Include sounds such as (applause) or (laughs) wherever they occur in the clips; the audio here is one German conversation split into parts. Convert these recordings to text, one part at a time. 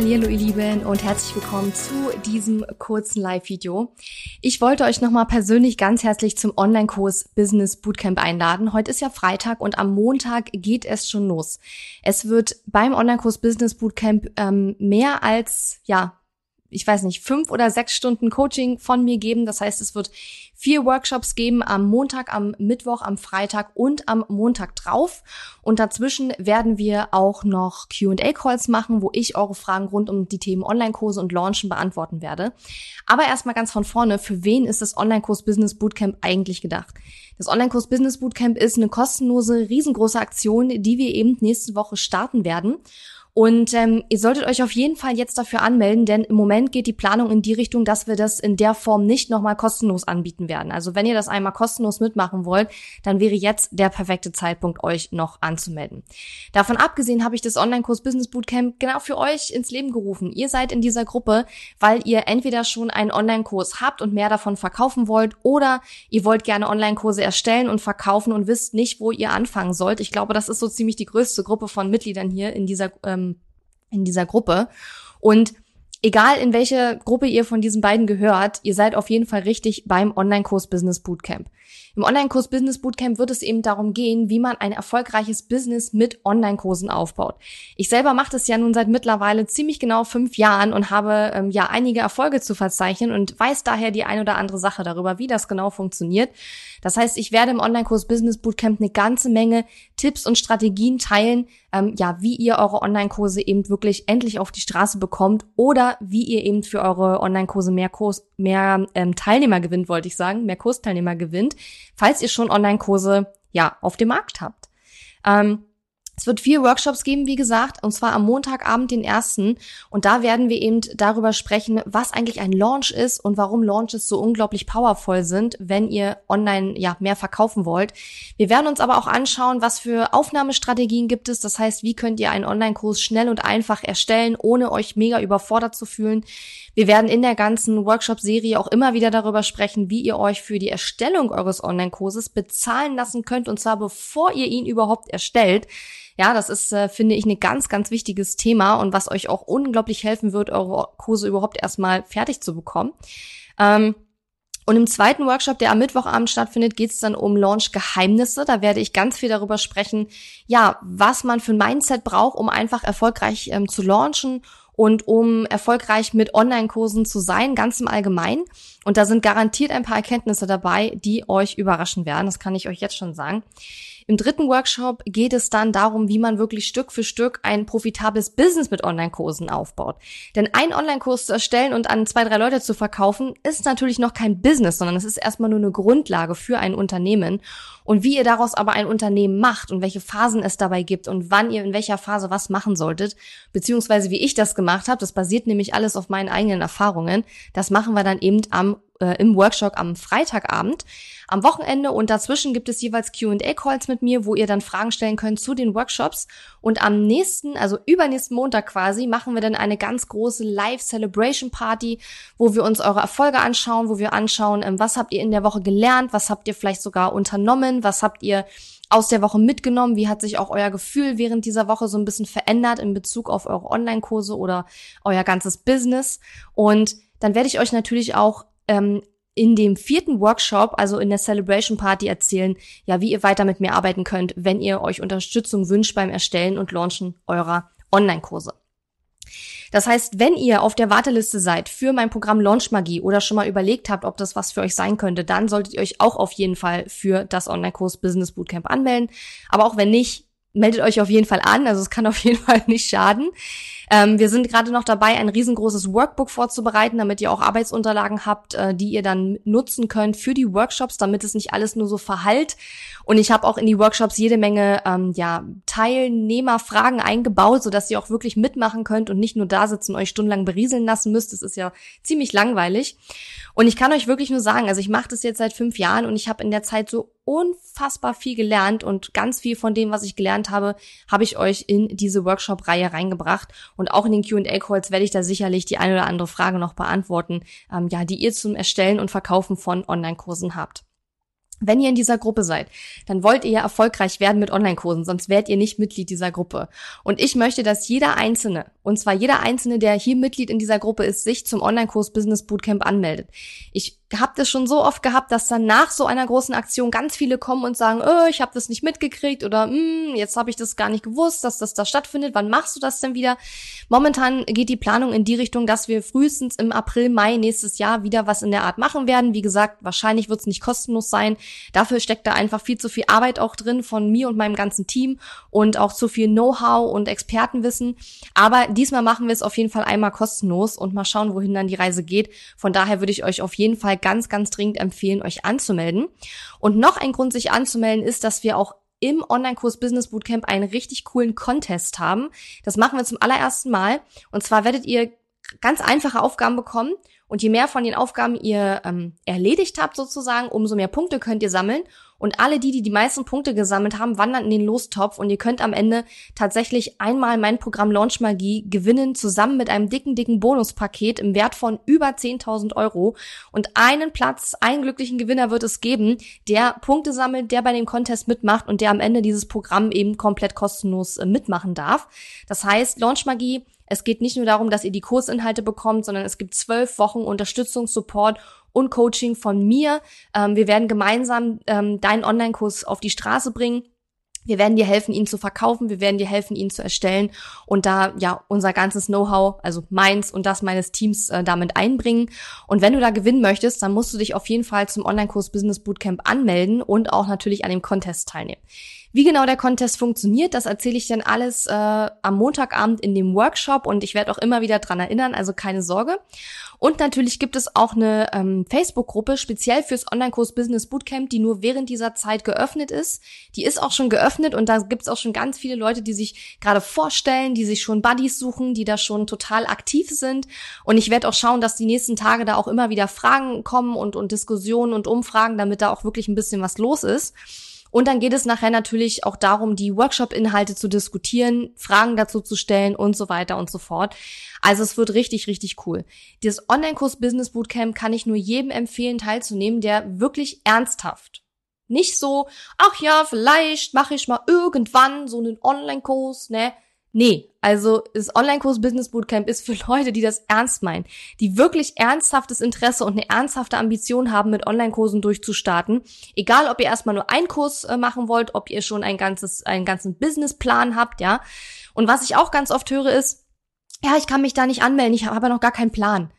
Hallo ihr Lieben und herzlich willkommen zu diesem kurzen Live-Video. Ich wollte euch nochmal persönlich ganz herzlich zum Online-Kurs Business Bootcamp einladen. Heute ist ja Freitag und am Montag geht es schon los. Es wird beim Online-Kurs Business Bootcamp ähm, mehr als, ja, ich weiß nicht, fünf oder sechs Stunden Coaching von mir geben. Das heißt, es wird vier Workshops geben am Montag, am Mittwoch, am Freitag und am Montag drauf. Und dazwischen werden wir auch noch Q&A-Calls machen, wo ich eure Fragen rund um die Themen Online-Kurse und Launchen beantworten werde. Aber erstmal ganz von vorne, für wen ist das Online-Kurs Business Bootcamp eigentlich gedacht? Das Online-Kurs Business Bootcamp ist eine kostenlose, riesengroße Aktion, die wir eben nächste Woche starten werden. Und ähm, ihr solltet euch auf jeden Fall jetzt dafür anmelden, denn im Moment geht die Planung in die Richtung, dass wir das in der Form nicht nochmal kostenlos anbieten werden. Also wenn ihr das einmal kostenlos mitmachen wollt, dann wäre jetzt der perfekte Zeitpunkt, euch noch anzumelden. Davon abgesehen habe ich das Online-Kurs Business Bootcamp genau für euch ins Leben gerufen. Ihr seid in dieser Gruppe, weil ihr entweder schon einen Online-Kurs habt und mehr davon verkaufen wollt oder ihr wollt gerne Online-Kurse erstellen und verkaufen und wisst nicht, wo ihr anfangen sollt. Ich glaube, das ist so ziemlich die größte Gruppe von Mitgliedern hier in dieser ähm, in dieser Gruppe. Und egal in welche Gruppe ihr von diesen beiden gehört, ihr seid auf jeden Fall richtig beim Online-Kurs Business Bootcamp. Im Online-Kurs Business Bootcamp wird es eben darum gehen, wie man ein erfolgreiches Business mit Online-Kursen aufbaut. Ich selber mache das ja nun seit mittlerweile ziemlich genau fünf Jahren und habe ähm, ja einige Erfolge zu verzeichnen und weiß daher die ein oder andere Sache darüber, wie das genau funktioniert. Das heißt, ich werde im Online-Kurs Business Bootcamp eine ganze Menge Tipps und Strategien teilen, ähm, ja, wie ihr eure Online-Kurse eben wirklich endlich auf die Straße bekommt oder wie ihr eben für eure Online-Kurse mehr Kurs, mehr ähm, Teilnehmer gewinnt, wollte ich sagen, mehr Kursteilnehmer gewinnt, falls ihr schon Online-Kurse ja auf dem Markt habt. Ähm, es wird vier Workshops geben, wie gesagt, und zwar am Montagabend, den ersten. Und da werden wir eben darüber sprechen, was eigentlich ein Launch ist und warum Launches so unglaublich powerful sind, wenn ihr online ja mehr verkaufen wollt. Wir werden uns aber auch anschauen, was für Aufnahmestrategien gibt es. Das heißt, wie könnt ihr einen Online-Kurs schnell und einfach erstellen, ohne euch mega überfordert zu fühlen. Wir werden in der ganzen Workshop-Serie auch immer wieder darüber sprechen, wie ihr euch für die Erstellung eures Online-Kurses bezahlen lassen könnt, und zwar bevor ihr ihn überhaupt erstellt. Ja, das ist, äh, finde ich, ein ganz, ganz wichtiges Thema und was euch auch unglaublich helfen wird, eure Kurse überhaupt erstmal fertig zu bekommen. Ähm, und im zweiten Workshop, der am Mittwochabend stattfindet, geht es dann um Launch-Geheimnisse. Da werde ich ganz viel darüber sprechen, ja, was man für ein Mindset braucht, um einfach erfolgreich ähm, zu launchen und um erfolgreich mit Online-Kursen zu sein, ganz im Allgemeinen. Und da sind garantiert ein paar Erkenntnisse dabei, die euch überraschen werden. Das kann ich euch jetzt schon sagen. Im dritten Workshop geht es dann darum, wie man wirklich Stück für Stück ein profitables Business mit Online-Kursen aufbaut. Denn ein Online-Kurs zu erstellen und an zwei, drei Leute zu verkaufen, ist natürlich noch kein Business, sondern es ist erstmal nur eine Grundlage für ein Unternehmen. Und wie ihr daraus aber ein Unternehmen macht und welche Phasen es dabei gibt und wann ihr in welcher Phase was machen solltet, beziehungsweise wie ich das gemacht habe, das basiert nämlich alles auf meinen eigenen Erfahrungen, das machen wir dann eben am äh, im Workshop am Freitagabend. Am Wochenende und dazwischen gibt es jeweils Q&A-Calls mit mir, wo ihr dann Fragen stellen könnt zu den Workshops. Und am nächsten, also übernächsten Montag quasi, machen wir dann eine ganz große Live-Celebration-Party, wo wir uns eure Erfolge anschauen, wo wir anschauen, ähm, was habt ihr in der Woche gelernt, was habt ihr vielleicht sogar unternommen, was habt ihr aus der Woche mitgenommen? Wie hat sich auch euer Gefühl während dieser Woche so ein bisschen verändert in Bezug auf eure Online-Kurse oder euer ganzes Business? Und dann werde ich euch natürlich auch ähm, in dem vierten Workshop, also in der Celebration Party, erzählen, ja, wie ihr weiter mit mir arbeiten könnt, wenn ihr euch Unterstützung wünscht beim Erstellen und Launchen eurer Online-Kurse. Das heißt, wenn ihr auf der Warteliste seid für mein Programm Launch Magie oder schon mal überlegt habt, ob das was für euch sein könnte, dann solltet ihr euch auch auf jeden Fall für das Online-Kurs Business Bootcamp anmelden. Aber auch wenn nicht, meldet euch auf jeden Fall an. Also es kann auf jeden (laughs) Fall nicht schaden. Ähm, wir sind gerade noch dabei, ein riesengroßes Workbook vorzubereiten, damit ihr auch Arbeitsunterlagen habt, äh, die ihr dann nutzen könnt für die Workshops, damit es nicht alles nur so verhallt. Und ich habe auch in die Workshops jede Menge ähm, ja, Teilnehmerfragen eingebaut, sodass ihr auch wirklich mitmachen könnt und nicht nur da sitzen und euch stundenlang berieseln lassen müsst. Das ist ja ziemlich langweilig. Und ich kann euch wirklich nur sagen, also ich mache das jetzt seit fünf Jahren und ich habe in der Zeit so unfassbar viel gelernt und ganz viel von dem, was ich gelernt habe, habe ich euch in diese Workshop-Reihe reingebracht. Und auch in den Q&A-Calls werde ich da sicherlich die eine oder andere Frage noch beantworten, ähm, ja, die ihr zum Erstellen und Verkaufen von Online-Kursen habt. Wenn ihr in dieser Gruppe seid, dann wollt ihr ja erfolgreich werden mit Online-Kursen, sonst werdet ihr nicht Mitglied dieser Gruppe. Und ich möchte, dass jeder Einzelne, und zwar jeder Einzelne, der hier Mitglied in dieser Gruppe ist, sich zum Online-Kurs Business Bootcamp anmeldet. Ich habe das schon so oft gehabt, dass dann nach so einer großen Aktion ganz viele kommen und sagen, oh, ich habe das nicht mitgekriegt oder hm, jetzt habe ich das gar nicht gewusst, dass das da stattfindet. Wann machst du das denn wieder? Momentan geht die Planung in die Richtung, dass wir frühestens im April, Mai nächstes Jahr wieder was in der Art machen werden. Wie gesagt, wahrscheinlich wird es nicht kostenlos sein. Dafür steckt da einfach viel zu viel Arbeit auch drin von mir und meinem ganzen Team und auch zu viel Know-how und Expertenwissen. Aber diesmal machen wir es auf jeden Fall einmal kostenlos und mal schauen, wohin dann die Reise geht. Von daher würde ich euch auf jeden Fall ganz, ganz dringend empfehlen, euch anzumelden. Und noch ein Grund, sich anzumelden, ist, dass wir auch im Online-Kurs Business Bootcamp einen richtig coolen Contest haben. Das machen wir zum allerersten Mal. Und zwar werdet ihr ganz einfache Aufgaben bekommen. Und je mehr von den Aufgaben ihr ähm, erledigt habt sozusagen, umso mehr Punkte könnt ihr sammeln. Und alle die, die die meisten Punkte gesammelt haben, wandern in den Lostopf und ihr könnt am Ende tatsächlich einmal mein Programm Launch Magie gewinnen, zusammen mit einem dicken, dicken Bonuspaket im Wert von über 10.000 Euro. Und einen Platz, einen glücklichen Gewinner wird es geben, der Punkte sammelt, der bei dem Contest mitmacht und der am Ende dieses Programm eben komplett kostenlos äh, mitmachen darf. Das heißt, Launch Magie es geht nicht nur darum, dass ihr die Kursinhalte bekommt, sondern es gibt zwölf Wochen Unterstützung, Support und Coaching von mir. Ähm, wir werden gemeinsam ähm, deinen Online-Kurs auf die Straße bringen. Wir werden dir helfen, ihn zu verkaufen. Wir werden dir helfen, ihn zu erstellen und da ja unser ganzes Know-how, also meins und das meines Teams, äh, damit einbringen. Und wenn du da gewinnen möchtest, dann musst du dich auf jeden Fall zum Online-Kurs Business Bootcamp anmelden und auch natürlich an dem Contest teilnehmen. Wie genau der Contest funktioniert, das erzähle ich dann alles äh, am Montagabend in dem Workshop und ich werde auch immer wieder dran erinnern, also keine Sorge. Und natürlich gibt es auch eine ähm, Facebook-Gruppe speziell fürs Online-Kurs Business Bootcamp, die nur während dieser Zeit geöffnet ist. Die ist auch schon geöffnet und da gibt es auch schon ganz viele Leute, die sich gerade vorstellen, die sich schon Buddies suchen, die da schon total aktiv sind. Und ich werde auch schauen, dass die nächsten Tage da auch immer wieder Fragen kommen und, und Diskussionen und Umfragen, damit da auch wirklich ein bisschen was los ist. Und dann geht es nachher natürlich auch darum, die Workshop-Inhalte zu diskutieren, Fragen dazu zu stellen und so weiter und so fort. Also es wird richtig, richtig cool. Dieses Online-Kurs Business Bootcamp kann ich nur jedem empfehlen, teilzunehmen, der wirklich ernsthaft nicht so, ach ja, vielleicht mache ich mal irgendwann so einen Online-Kurs, ne? Nee, also das Online-Kurs Business Bootcamp ist für Leute, die das ernst meinen, die wirklich ernsthaftes Interesse und eine ernsthafte Ambition haben, mit Online-Kursen durchzustarten. Egal, ob ihr erstmal nur einen Kurs äh, machen wollt, ob ihr schon ein ganzes, einen ganzen Businessplan habt, ja. Und was ich auch ganz oft höre ist, ja, ich kann mich da nicht anmelden, ich habe aber noch gar keinen Plan.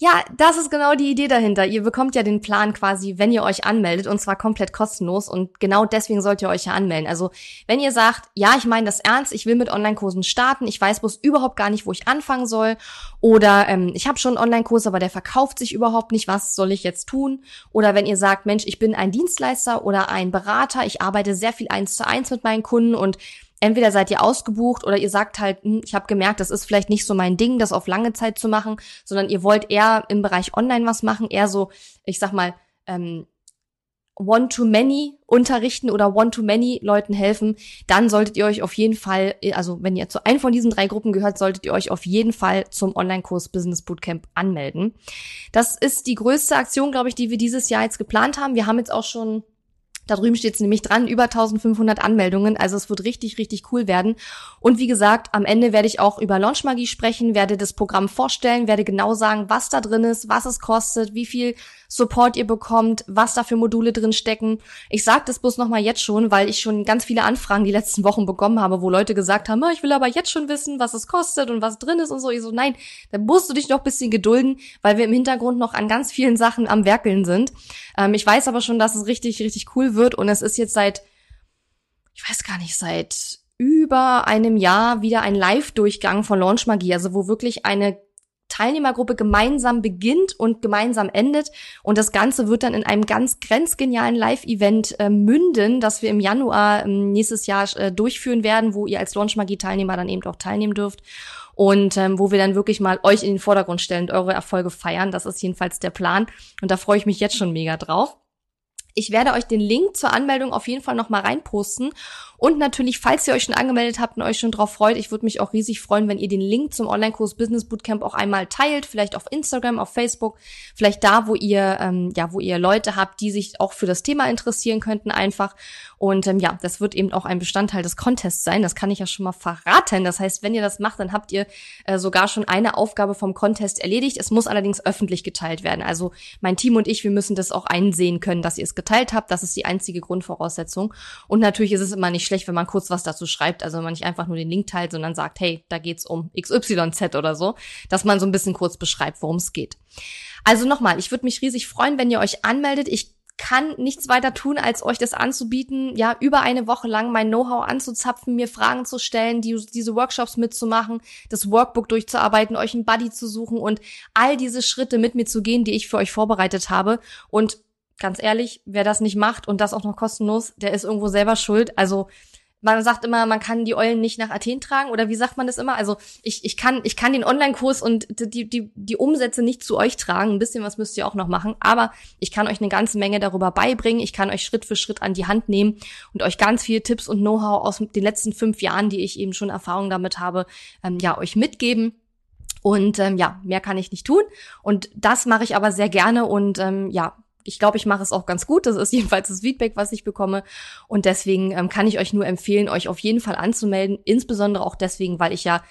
Ja, das ist genau die Idee dahinter. Ihr bekommt ja den Plan quasi, wenn ihr euch anmeldet und zwar komplett kostenlos und genau deswegen sollt ihr euch ja anmelden. Also wenn ihr sagt, ja, ich meine das ernst, ich will mit Online-Kursen starten, ich weiß bloß überhaupt gar nicht, wo ich anfangen soll oder ähm, ich habe schon einen Online-Kurs, aber der verkauft sich überhaupt nicht, was soll ich jetzt tun? Oder wenn ihr sagt, Mensch, ich bin ein Dienstleister oder ein Berater, ich arbeite sehr viel eins zu eins mit meinen Kunden und entweder seid ihr ausgebucht oder ihr sagt halt, hm, ich habe gemerkt, das ist vielleicht nicht so mein Ding, das auf lange Zeit zu machen, sondern ihr wollt eher im Bereich Online was machen, eher so, ich sag mal, ähm, One-to-Many unterrichten oder One-to-Many Leuten helfen, dann solltet ihr euch auf jeden Fall, also wenn ihr zu einem von diesen drei Gruppen gehört, solltet ihr euch auf jeden Fall zum Online-Kurs Business Bootcamp anmelden. Das ist die größte Aktion, glaube ich, die wir dieses Jahr jetzt geplant haben. Wir haben jetzt auch schon da drüben steht es nämlich dran, über 1500 Anmeldungen. Also es wird richtig, richtig cool werden. Und wie gesagt, am Ende werde ich auch über Launchmagie sprechen, werde das Programm vorstellen, werde genau sagen, was da drin ist, was es kostet, wie viel Support ihr bekommt, was da für Module drin stecken. Ich sage das bloß nochmal jetzt schon, weil ich schon ganz viele Anfragen die letzten Wochen bekommen habe, wo Leute gesagt haben, ah, ich will aber jetzt schon wissen, was es kostet und was drin ist und so. Ich so, nein, da musst du dich noch bisschen gedulden, weil wir im Hintergrund noch an ganz vielen Sachen am Werkeln sind. Ähm, ich weiß aber schon, dass es richtig, richtig cool wird und es ist jetzt seit, ich weiß gar nicht, seit über einem Jahr wieder ein Live-Durchgang von Launch Magie, also wo wirklich eine Teilnehmergruppe gemeinsam beginnt und gemeinsam endet. Und das Ganze wird dann in einem ganz grenzgenialen Live-Event äh, münden, das wir im Januar äh, nächstes Jahr äh, durchführen werden, wo ihr als Launch Magie-Teilnehmer dann eben auch teilnehmen dürft. Und ähm, wo wir dann wirklich mal euch in den Vordergrund stellen und eure Erfolge feiern. Das ist jedenfalls der Plan. Und da freue ich mich jetzt schon mega drauf. Ich werde euch den Link zur Anmeldung auf jeden Fall noch mal reinposten. Und natürlich, falls ihr euch schon angemeldet habt und euch schon drauf freut, ich würde mich auch riesig freuen, wenn ihr den Link zum Online-Kurs Business Bootcamp auch einmal teilt, vielleicht auf Instagram, auf Facebook, vielleicht da, wo ihr ähm, ja, wo ihr Leute habt, die sich auch für das Thema interessieren könnten, einfach. Und ähm, ja, das wird eben auch ein Bestandteil des Contests sein. Das kann ich ja schon mal verraten. Das heißt, wenn ihr das macht, dann habt ihr äh, sogar schon eine Aufgabe vom Contest erledigt. Es muss allerdings öffentlich geteilt werden. Also mein Team und ich, wir müssen das auch einsehen können, dass ihr es geteilt habt. Das ist die einzige Grundvoraussetzung. Und natürlich ist es immer nicht schlecht, wenn man kurz was dazu schreibt, also wenn man nicht einfach nur den Link teilt, sondern sagt, hey, da geht's um XYZ oder so, dass man so ein bisschen kurz beschreibt, worum es geht. Also nochmal, ich würde mich riesig freuen, wenn ihr euch anmeldet. Ich kann nichts weiter tun, als euch das anzubieten, ja, über eine Woche lang mein Know-how anzuzapfen, mir Fragen zu stellen, die, diese Workshops mitzumachen, das Workbook durchzuarbeiten, euch einen Buddy zu suchen und all diese Schritte mit mir zu gehen, die ich für euch vorbereitet habe. Und ganz ehrlich, wer das nicht macht und das auch noch kostenlos, der ist irgendwo selber schuld. Also man sagt immer, man kann die Eulen nicht nach Athen tragen oder wie sagt man das immer? Also ich, ich kann ich kann den Online-Kurs und die, die, die Umsätze nicht zu euch tragen. Ein bisschen was müsst ihr auch noch machen, aber ich kann euch eine ganze Menge darüber beibringen. Ich kann euch Schritt für Schritt an die Hand nehmen und euch ganz viele Tipps und Know-how aus den letzten fünf Jahren, die ich eben schon Erfahrung damit habe, ähm, ja euch mitgeben. Und ähm, ja, mehr kann ich nicht tun. Und das mache ich aber sehr gerne und ähm, ja, ich glaube, ich mache es auch ganz gut. Das ist (laughs) jedenfalls das Feedback, was ich bekomme. Und deswegen ähm, kann ich euch nur empfehlen, euch auf jeden Fall anzumelden. Insbesondere auch deswegen, weil ich ja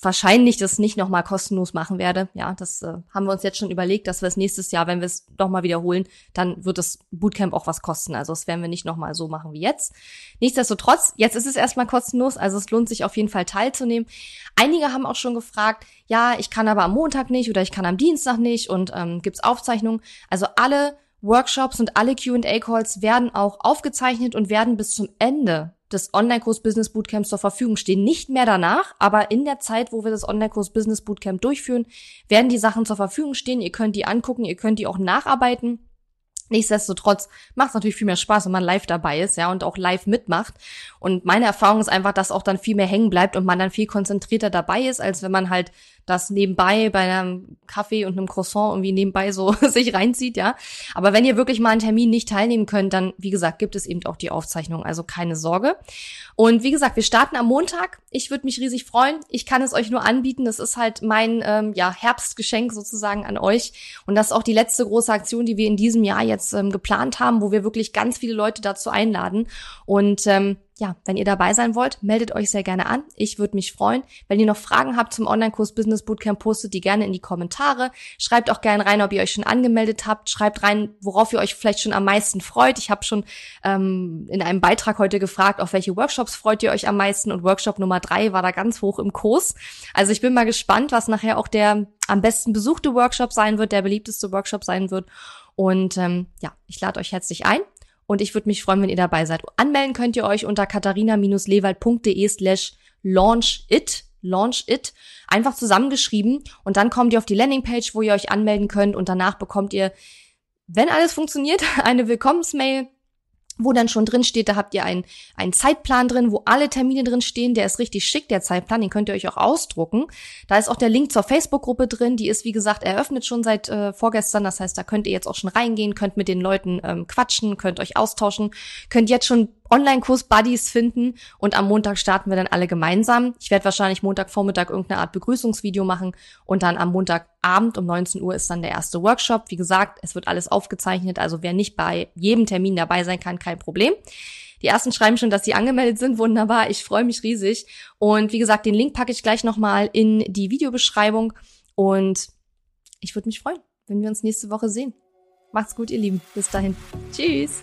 wahrscheinlich das nicht nochmal kostenlos machen werde. Ja, das äh, haben wir uns jetzt schon überlegt, dass wir es nächstes Jahr, wenn wir es nochmal wiederholen, dann wird das Bootcamp auch was kosten. Also das werden wir nicht nochmal so machen wie jetzt. Nichtsdestotrotz, jetzt ist es erstmal kostenlos, also es lohnt sich auf jeden Fall teilzunehmen. Einige haben auch schon gefragt, ja, ich kann aber am Montag nicht oder ich kann am Dienstag nicht und ähm, gibt's Aufzeichnungen. Also alle Workshops und alle Q&A-Calls werden auch aufgezeichnet und werden bis zum Ende des Online-Kurs Business Bootcamps zur Verfügung stehen. Nicht mehr danach, aber in der Zeit, wo wir das Online-Kurs Business Bootcamp durchführen, werden die Sachen zur Verfügung stehen. Ihr könnt die angucken, ihr könnt die auch nacharbeiten. Nichtsdestotrotz macht es natürlich viel mehr Spaß, wenn man live dabei ist, ja, und auch live mitmacht. Und meine Erfahrung ist einfach, dass auch dann viel mehr hängen bleibt und man dann viel konzentrierter dabei ist, als wenn man halt das nebenbei bei einem Kaffee und einem Croissant irgendwie nebenbei so (laughs) sich reinzieht, ja. Aber wenn ihr wirklich mal einen Termin nicht teilnehmen könnt, dann, wie gesagt, gibt es eben auch die Aufzeichnung, also keine Sorge. Und wie gesagt, wir starten am Montag. Ich würde mich riesig freuen. Ich kann es euch nur anbieten. Das ist halt mein ähm, ja, Herbstgeschenk sozusagen an euch. Und das ist auch die letzte große Aktion, die wir in diesem Jahr jetzt ähm, geplant haben, wo wir wirklich ganz viele Leute dazu einladen. Und ähm, ja, wenn ihr dabei sein wollt, meldet euch sehr gerne an. Ich würde mich freuen. Wenn ihr noch Fragen habt zum Online-Kurs Business Bootcamp, postet die gerne in die Kommentare. Schreibt auch gerne rein, ob ihr euch schon angemeldet habt. Schreibt rein, worauf ihr euch vielleicht schon am meisten freut. Ich habe schon ähm, in einem Beitrag heute gefragt, auf welche Workshops freut ihr euch am meisten. Und Workshop Nummer drei war da ganz hoch im Kurs. Also ich bin mal gespannt, was nachher auch der am besten besuchte Workshop sein wird, der beliebteste Workshop sein wird. Und ähm, ja, ich lade euch herzlich ein. Und ich würde mich freuen, wenn ihr dabei seid. Anmelden könnt ihr euch unter katharina-lewald.de slash launchit Launch It, einfach zusammengeschrieben und dann kommt ihr auf die Landingpage, wo ihr euch anmelden könnt. Und danach bekommt ihr, wenn alles funktioniert, (laughs) eine Willkommensmail wo dann schon drin steht, da habt ihr einen, einen Zeitplan drin, wo alle Termine drin stehen. Der ist richtig schick, der Zeitplan, den könnt ihr euch auch ausdrucken. Da ist auch der Link zur Facebook-Gruppe drin, die ist, wie gesagt, eröffnet schon seit äh, vorgestern. Das heißt, da könnt ihr jetzt auch schon reingehen, könnt mit den Leuten ähm, quatschen, könnt euch austauschen, könnt jetzt schon Online-Kurs-Buddies finden und am Montag starten wir dann alle gemeinsam. Ich werde wahrscheinlich Montagvormittag irgendeine Art Begrüßungsvideo machen und dann am Montagabend um 19 Uhr ist dann der erste Workshop. Wie gesagt, es wird alles aufgezeichnet, also wer nicht bei jedem Termin dabei sein kann, kein Problem. Die ersten schreiben schon, dass sie angemeldet sind. Wunderbar, ich freue mich riesig. Und wie gesagt, den Link packe ich gleich nochmal in die Videobeschreibung. Und ich würde mich freuen, wenn wir uns nächste Woche sehen. Macht's gut, ihr Lieben. Bis dahin. Tschüss.